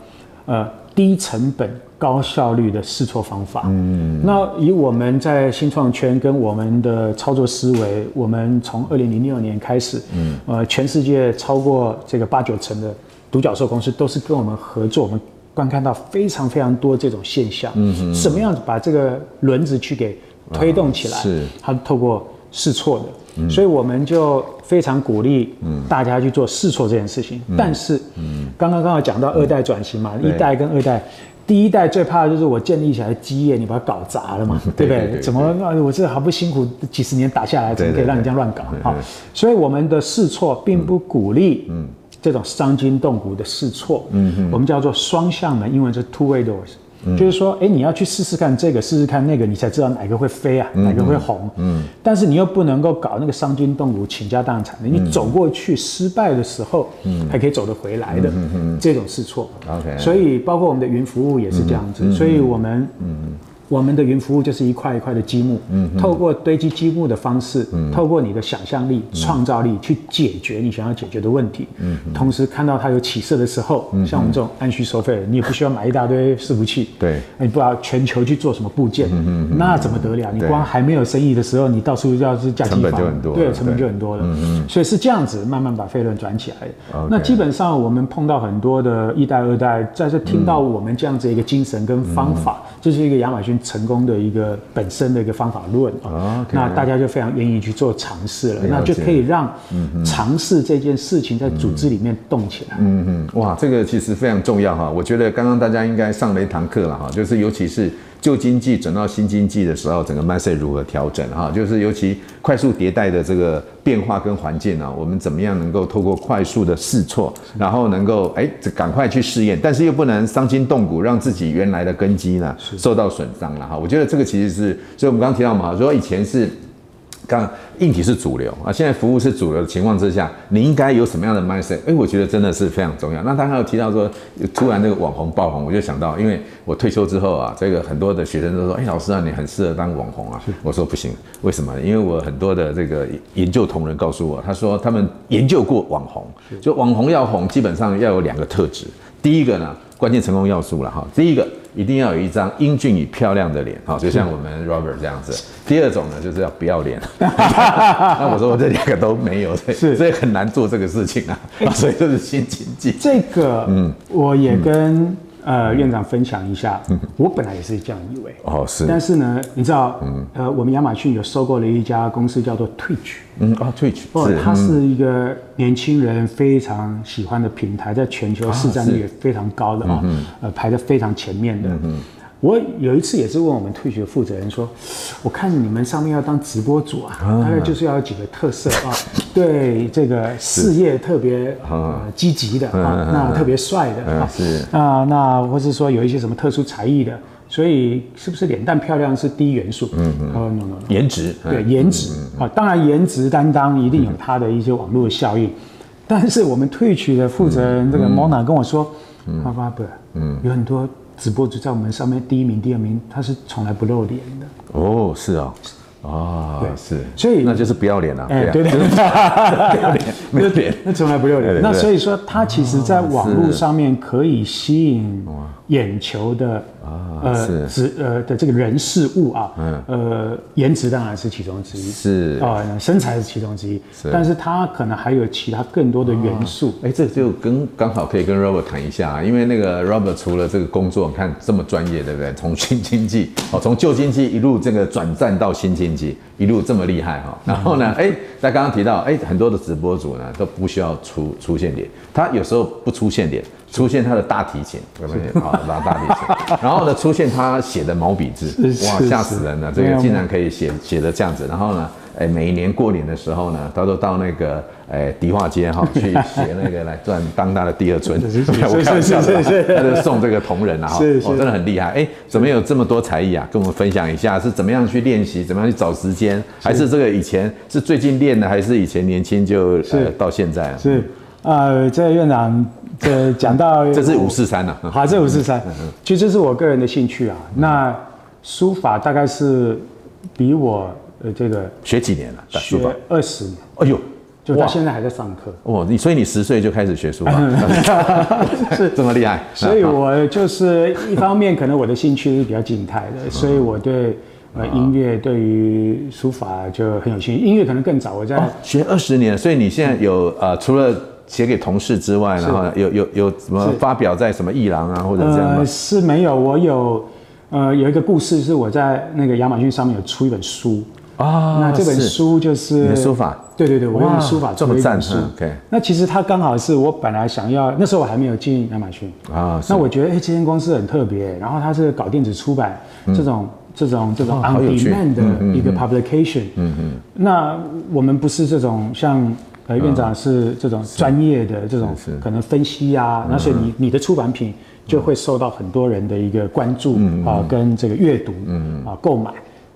呃，低成本。高效率的试错方法。嗯，那以我们在新创圈跟我们的操作思维，我们从二零零六年开始，嗯，呃，全世界超过这个八九成的独角兽公司都是跟我们合作，我们观看到非常非常多这种现象。嗯嗯，怎么样子把这个轮子去给推动起来？是，它透过试错的。嗯，所以我们就非常鼓励大家去做试错这件事情。但是，嗯，刚刚刚好讲到二代转型嘛，一代跟二代。第一代最怕的就是我建立起来的基业，你把它搞砸了嘛，对不对？怎么我这好不辛苦几十年打下来，怎么可以让你这样乱搞？啊，所以我们的试错并不鼓励这种伤筋动骨的试错，嗯嗯，我们叫做双向门，英文是 two way doors。就是说，哎，你要去试试看这个，试试看那个，你才知道哪个会飞啊，哪个会红。嗯。但是你又不能够搞那个伤筋动骨、倾家荡产的。你走过去失败的时候，嗯，还可以走得回来的。这种试错。OK。所以，包括我们的云服务也是这样子。所以我们，嗯。我们的云服务就是一块一块的积木，嗯，透过堆积积木的方式，嗯，透过你的想象力、创造力去解决你想要解决的问题，嗯，同时看到它有起色的时候，嗯，像我们这种按需收费，你也不需要买一大堆伺服器，对，你不要全球去做什么部件，嗯嗯，那怎么得了？你光还没有生意的时候，你到处要是架机房，成本就很多，对，成本就很多了，嗯嗯，所以是这样子慢慢把费轮转起来。那基本上我们碰到很多的一代、二代，在这听到我们这样子一个精神跟方法，这是一个亚马逊。逊成功的一个本身的一个方法论啊。Okay, 那大家就非常愿意去做尝试了，了那就可以让尝试这件事情在组织里面动起来。嗯嗯，哇，这个其实非常重要哈。我觉得刚刚大家应该上了一堂课了哈，就是尤其是。旧经济转到新经济的时候，整个 message 如何调整哈？就是尤其快速迭代的这个变化跟环境啊，我们怎么样能够透过快速的试错，然后能够哎赶快去试验，但是又不能伤筋动骨，让自己原来的根基呢受到损伤了哈。我觉得这个其实是，所以我们刚刚提到嘛，说以前是。刚硬体是主流啊，现在服务是主流的情况之下，你应该有什么样的 mindset？哎，我觉得真的是非常重要。那他还有提到说，突然那个网红爆红，我就想到，因为我退休之后啊，这个很多的学生都说，哎，老师啊，你很适合当网红啊。我说不行，为什么？因为我很多的这个研究同仁告诉我，他说他们研究过网红，就网红要红，基本上要有两个特质。第一个呢，关键成功要素了哈。第一个。一定要有一张英俊与漂亮的脸，好，就像我们 Robert 这样子。第二种呢，就是要不要脸。那我说我这两个都没有，是，所以很难做这个事情啊。所以这是新经济。这个，嗯，我也跟。呃，院长分享一下，我本来也是这样以为。哦，是。但是呢，你知道，嗯，呃，我们亚马逊有收购了一家公司叫做 Twitch，嗯啊，Twitch，哦，它是一个年轻人非常喜欢的平台，在全球市占率也非常高的啊，呃，排在非常前面的。我有一次也是问我们 Twitch 的负责人说，我看你们上面要当直播主啊，大概就是要有几个特色啊，对这个事业特别呃积极的啊，那特别帅的啊，是。啊，那或是说有一些什么特殊才艺的，所以是不是脸蛋漂亮是第一元素？嗯嗯，no no no，颜值对颜值啊，当然颜值担当一定有它的一些网络的效应，但是我们 Twitch 的负责人这个 Mona 跟我说，爸爸不，嗯，有很多。直播就在我们上面第一名、第二名，他是从来不露脸的。哦，是啊，啊，对，是，所以那就是不要脸了。哎，对对对，不要脸，没有脸，那从来不露脸。那所以说，他其实在网络上面可以吸引眼球的。啊，呃，是呃的这个人事物啊，嗯，呃，颜值当然是其中之一，是啊，身材是其中之一，是，但是它可能还有其他更多的元素。哎，这就跟刚好可以跟 Robert 谈一下啊，因为那个 Robert 除了这个工作，你看这么专业，对不对？从新经济哦，从旧经济一路这个转战到新经济，一路这么厉害哈。然后呢，哎，在刚刚提到，哎，很多的直播主呢都不需要出出现脸，他有时候不出现脸。出现他的大提琴，有没有？好，拉大提琴。然后呢，出现他写的毛笔字，哇，吓死人了！这个竟然可以写写的这样子。然后呢，哎，每一年过年的时候呢，他都到那个哎迪化街哈去写那个来赚当他的第二春。是是是 是，他就送这个同仁啊，哈，哦，真的很厉害。哎，怎么有这么多才艺啊？跟我们分享一下，是怎么样去练习？怎么样去找时间？还是这个以前是最近练的，还是以前年轻就呃到现在啊？是呃，这个院长。这讲到 这是五四三呐，好，这五四三，其实这是我个人的兴趣啊。那书法大概是比我呃这个学几年了？学二十年。哎呦，就到现在还在上课。哦，你所以你十岁就开始学书法，是这么厉害。所以我就是一方面可能我的兴趣是比较静态的，所以我对呃音乐对于书法就很有兴趣。音乐可能更早，我在学二十年，所以你现在有呃除了。写给同事之外，然后有有有什么发表在什么艺廊啊，或者这样吗？呃，是没有，我有，呃，有一个故事是我在那个亚马逊上面有出一本书啊。那这本书就是书法，对对对，我用书法做了一本书。OK，那其实它刚好是我本来想要，那时候我还没有进亚马逊啊。那我觉得，哎，这间公司很特别，然后它是搞电子出版这种这种这种 on demand 的一个 publication。嗯嗯。那我们不是这种像。呃，院长是这种专业的这种可能分析啊，那所以你你的出版品就会受到很多人的一个关注啊，跟这个阅读啊购买。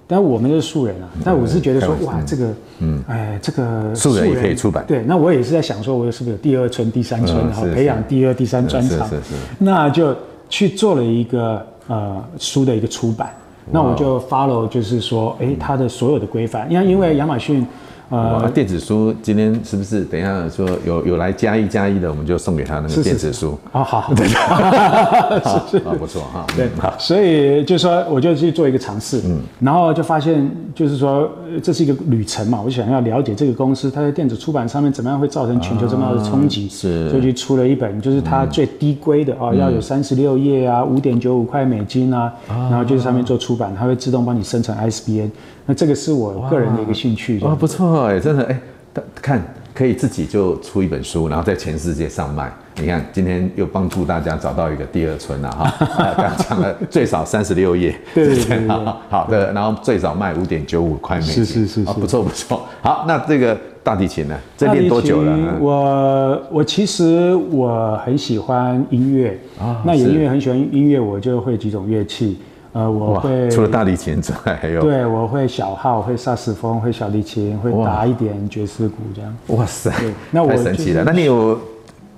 但我们是素人啊，但我是觉得说哇，这个嗯，哎，这个素人也可以出版。对，那我也是在想说，我是不是有第二春、第三春，然后培养第二、第三专长？是是是。那就去做了一个呃书的一个出版。那我就 follow，就是说，哎，它的所有的规范，因为因为亚马逊。呃，电子书今天是不是等一下说有有来加一加一的，我们就送给他那个电子书。啊？好，对，是是。啊，不错哈。对，好，所以就说我就去做一个尝试，嗯，然后就发现就是说这是一个旅程嘛，我想要了解这个公司它在电子出版上面怎么样会造成全球这么大的冲击，是，所以就出了一本，就是它最低规的啊，要有三十六页啊，五点九五块美金啊，然后就是上面做出版，它会自动帮你生成 ISBN。那这个是我个人的一个兴趣哦，不错哎，真的哎，看可以自己就出一本书，然后在全世界上卖。你看今天又帮助大家找到一个第二春了哈，刚讲了最少三十六页，对对对，好的，然后最少卖五点九五块美金，是是是，不错不错。好，那这个大提琴呢？这练多久了？我我其实我很喜欢音乐啊，那也因为很喜欢音乐，我就会几种乐器。呃，我会除了大提琴之外，还有对，我会小号，会萨斯风，会小提琴，会打一点爵士鼓，这样。哇塞，那我太神奇了。那你有？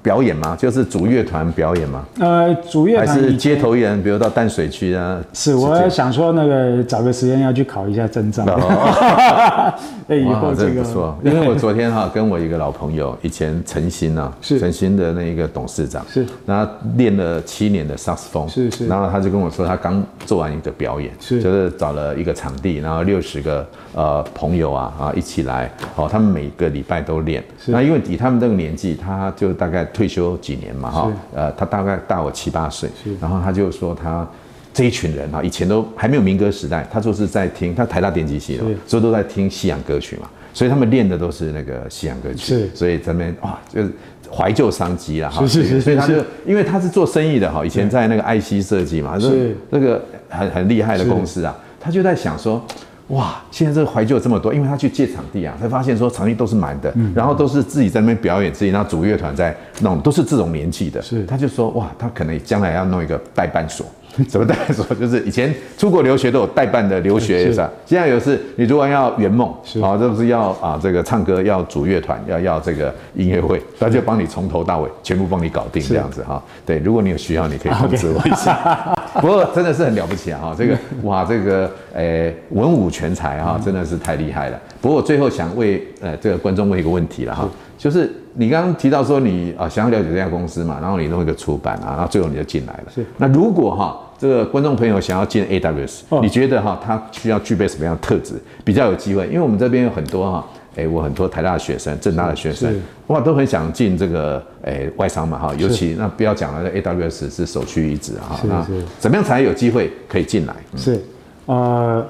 表演吗？就是主乐团表演吗？呃，主乐团还是街头艺人，比如到淡水区啊。是，我也想说那个找个时间要去考一下证照。哎，以后这个不错，因为我昨天哈跟我一个老朋友，以前陈鑫啊，是。陈鑫的那一个董事长，是，然后练了七年的萨克斯风，是是，然后他就跟我说，他刚做完一个表演，是，就是找了一个场地，然后六十个呃朋友啊啊一起来，哦，他们每个礼拜都练，那因为以他们这个年纪，他就大概。退休几年嘛，哈，呃，他大概大我七八岁，然后他就说他这一群人哈，以前都还没有民歌时代，他就是在听，他台大电机系的，所以都在听西洋歌曲嘛，所以他们练的都是那个西洋歌曲，是，所以咱们哇，就是怀旧商机了哈，是是是，所以他就因为他是做生意的哈，以前在那个爱希设计嘛，是。那个很很厉害的公司啊，他就在想说。哇，现在这个怀旧这么多，因为他去借场地啊，才发现说场地都是满的，嗯、然后都是自己在那边表演，自己那组乐团在弄，都是这种年纪的。是，他就说哇，他可能将来要弄一个代办所。什么代办所？就是以前出国留学都有代办的留学是吧？现在有是，你如果要圆梦，好，这不是要啊这个唱歌要组乐团，要要这个音乐会，他就帮你从头到尾全部帮你搞定这样子哈。对，如果你有需要，你可以通知我一下。不过真的是很了不起啊哈，这个 哇这个诶文武全才哈，真的是太厉害了。不过我最后想为呃这个观众问一个问题了哈，就是。你刚刚提到说你啊想要了解这家公司嘛，然后你弄一个出版啊，然后最后你就进来了。是。那如果哈这个观众朋友想要进 AWS，哦，你觉得哈他需要具备什么样的特质比较有机会？因为我们这边有很多哈，哎，我很多台大的学生、政大的学生，哇，都很想进这个哎外商嘛哈，尤其那不要讲了，AWS 是首屈一指哈。那怎么样才有机会可以进来？是，呃。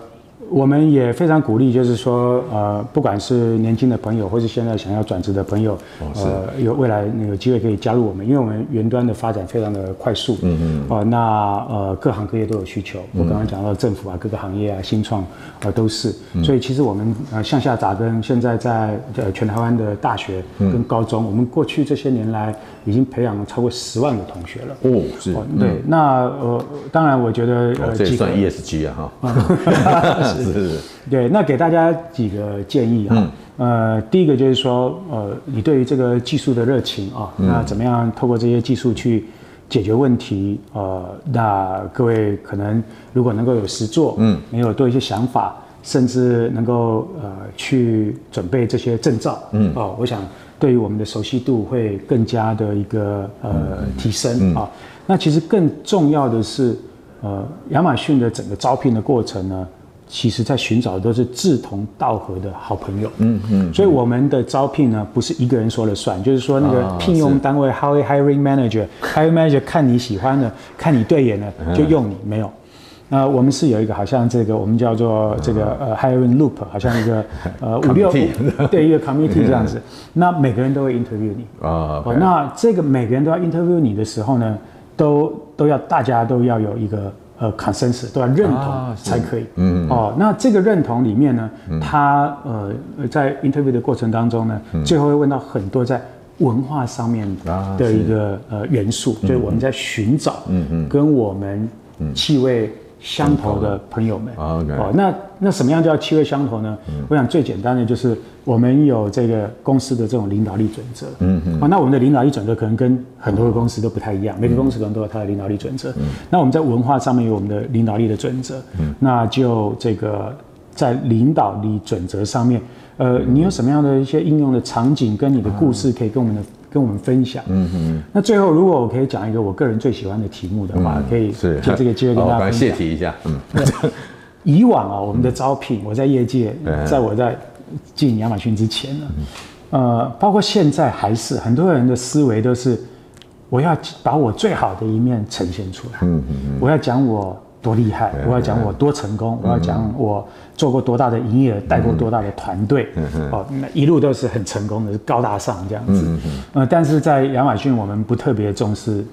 我们也非常鼓励，就是说，呃，不管是年轻的朋友，或是现在想要转职的朋友，呃，有未来有机会可以加入我们，因为我们云端的发展非常的快速，嗯嗯，哦，那呃，各行各业都有需求。我刚刚讲到政府啊，各个行业啊，新创啊都是，所以其实我们呃向下扎根，现在在呃全台湾的大学跟高中，我们过去这些年来已经培养了超过十万个同学了。哦，是，对，那呃，当然我觉得呃，这算 ESG 啊，哈。是是是，对，那给大家几个建议哈，嗯、呃，第一个就是说，呃，你对于这个技术的热情啊，嗯、那怎么样透过这些技术去解决问题？呃，那各位可能如果能够有实做，嗯，能有多一些想法，甚至能够呃去准备这些证照，嗯，哦、呃，我想对于我们的熟悉度会更加的一个呃提升啊。那其实更重要的是，呃，亚马逊的整个招聘的过程呢。其实，在寻找的都是志同道合的好朋友。嗯嗯。所以我们的招聘呢，不是一个人说了算，就是说那个聘用单位，hiring manager，hiring manager 看你喜欢的，看你对眼的，就用你。没有。那我们是有一个，好像这个我们叫做这个呃 hiring loop，好像一个 呃五六 对一个 committee 这样子。那每个人都会 interview 你。啊。那这个每个人都要 interview 你的时候呢，都都要大家都要有一个。呃，consensus 都要认同才可以。啊、嗯。哦，那这个认同里面呢，嗯、他呃在 interview 的过程当中呢，嗯、最后会问到很多在文化上面的一个、啊、呃元素，嗯、就是我们在寻找跟我们气味相投的朋友们。嗯嗯、哦，那那什么样叫气味相投呢？嗯、我想最简单的就是。我们有这个公司的这种领导力准则，嗯嗯，啊，那我们的领导力准则可能跟很多的公司都不太一样，每个公司可能都有它的领导力准则。嗯，那我们在文化上面有我们的领导力的准则，嗯，那就这个在领导力准则上面，呃，你有什么样的一些应用的场景跟你的故事可以跟我们的、嗯、跟我们分享？嗯嗯。那最后，如果我可以讲一个我个人最喜欢的题目的话，嗯、可以借这个机会跟大家分享。谢题一下。嗯。以往啊，我们的招聘，我在业界，在我在进亚马逊之前呢，呃，包括现在还是很多人的思维都是，我要把我最好的一面呈现出来。嗯嗯嗯。我要讲我。多厉害！我要讲我多成功，我要讲我做过多大的营业额，带过多大的团队，哦，那一路都是很成功的，高大上这样子。呃，但是在亚马逊，我们不特别重视，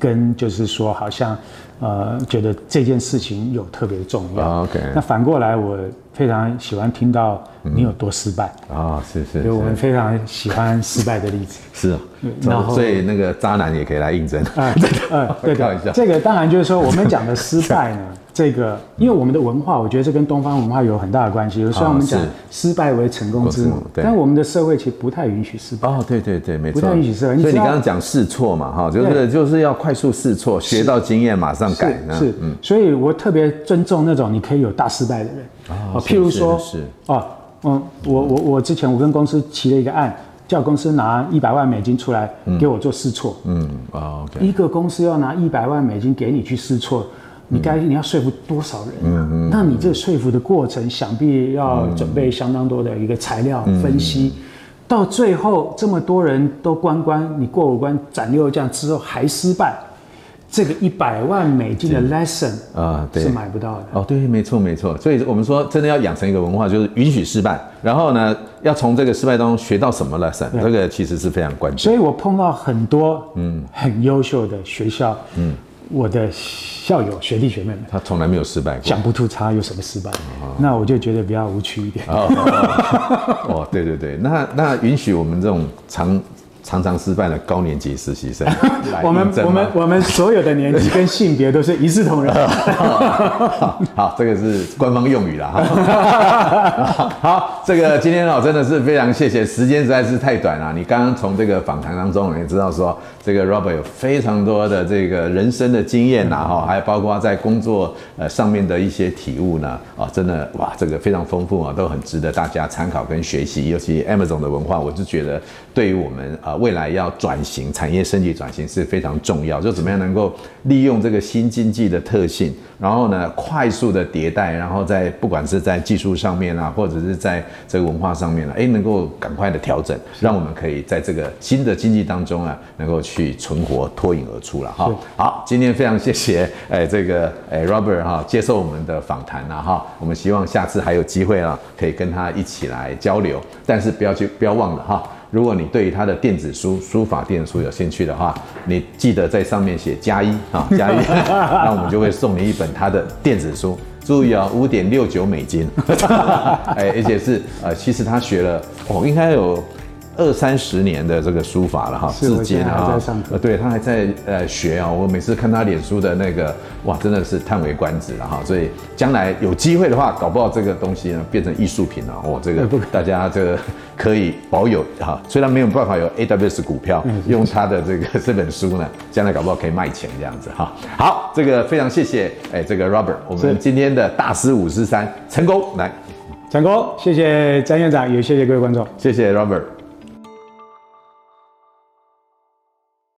跟就是说，好像呃，觉得这件事情有特别重要。OK。那反过来，我非常喜欢听到你有多失败啊！是是，所以我们非常喜欢失败的例子。是啊，然后所以那个渣男也可以来应征。啊，对的，这个当然就是说，我们讲的失败呢。这个，因为我们的文化，我觉得这跟东方文化有很大的关系。有时候我们讲失败为成功之母，但我们的社会其实不太允许失败。哦，对对对，没错，不太允许失败。所以你刚刚讲试错嘛，哈，就是就是要快速试错，学到经验马上改。是，嗯，所以我特别尊重那种你可以有大失败的人。哦，譬如说，是哦，嗯，我我我之前我跟公司提了一个案，叫公司拿一百万美金出来给我做试错。嗯，哦，一个公司要拿一百万美金给你去试错。你该你要说服多少人？嗯嗯，那你这个说服的过程，想必要准备相当多的一个材料分析，到最后这么多人都关关，你过五关斩六将之后还失败，这个一百万美金的 lesson 啊，对，是买不到的。哦，对，没错没错。所以我们说，真的要养成一个文化，就是允许失败，然后呢，要从这个失败当中学到什么 lesson，这个其实是非常关键。所以我碰到很多嗯很优秀的学校，嗯。我的校友、学弟、学妹们，他从来没有失败过，讲不出他有什么失败，哦、那我就觉得比较无趣一点。哦，哦，对对对，那那允许我们这种长。常常失败的高年级实习生，我们我们我们所有的年纪跟性别都是一视同仁。好，这个是官方用语了哈。好，这个今天哦真的是非常谢谢，时间实在是太短了。你刚刚从这个访谈当中也知道说，这个 Robert 有非常多的这个人生的经验呐哈，还有包括在工作呃上面的一些体悟呢啊，真的哇，这个非常丰富啊，都很值得大家参考跟学习。尤其 Amazon 的文化，我就觉得对于我们啊。未来要转型，产业升级转型是非常重要。就怎么样能够利用这个新经济的特性，然后呢，快速的迭代，然后在不管是在技术上面啊，或者是在这个文化上面啊，哎，能够赶快的调整，让我们可以在这个新的经济当中啊，能够去存活、脱颖而出了哈。好，今天非常谢谢 哎这个哎 Robert 哈接受我们的访谈了哈。我们希望下次还有机会啊，可以跟他一起来交流，但是不要去不要忘了哈。如果你对于他的电子书书法电子书有兴趣的话，你记得在上面写加一啊，加一，那我们就会送你一本他的电子书。注意啊，五点六九美金，哎，而且是呃，其实他学了哦，应该有。二三十年的这个书法了哈，至今啊，呃，对他还在呃学啊，我每次看他脸书的那个，哇，真的是叹为观止了哈。所以将来有机会的话，搞不好这个东西呢变成艺术品了哦，这个大家这个可以保有哈。虽然没有办法有 AWS 股票，用他的这个这本书呢，将来搞不好可以卖钱这样子哈。好，这个非常谢谢哎，这个 Robert，我们今天的大师五十三成功来，成功，谢谢詹院长，也谢谢各位观众，谢谢 Robert。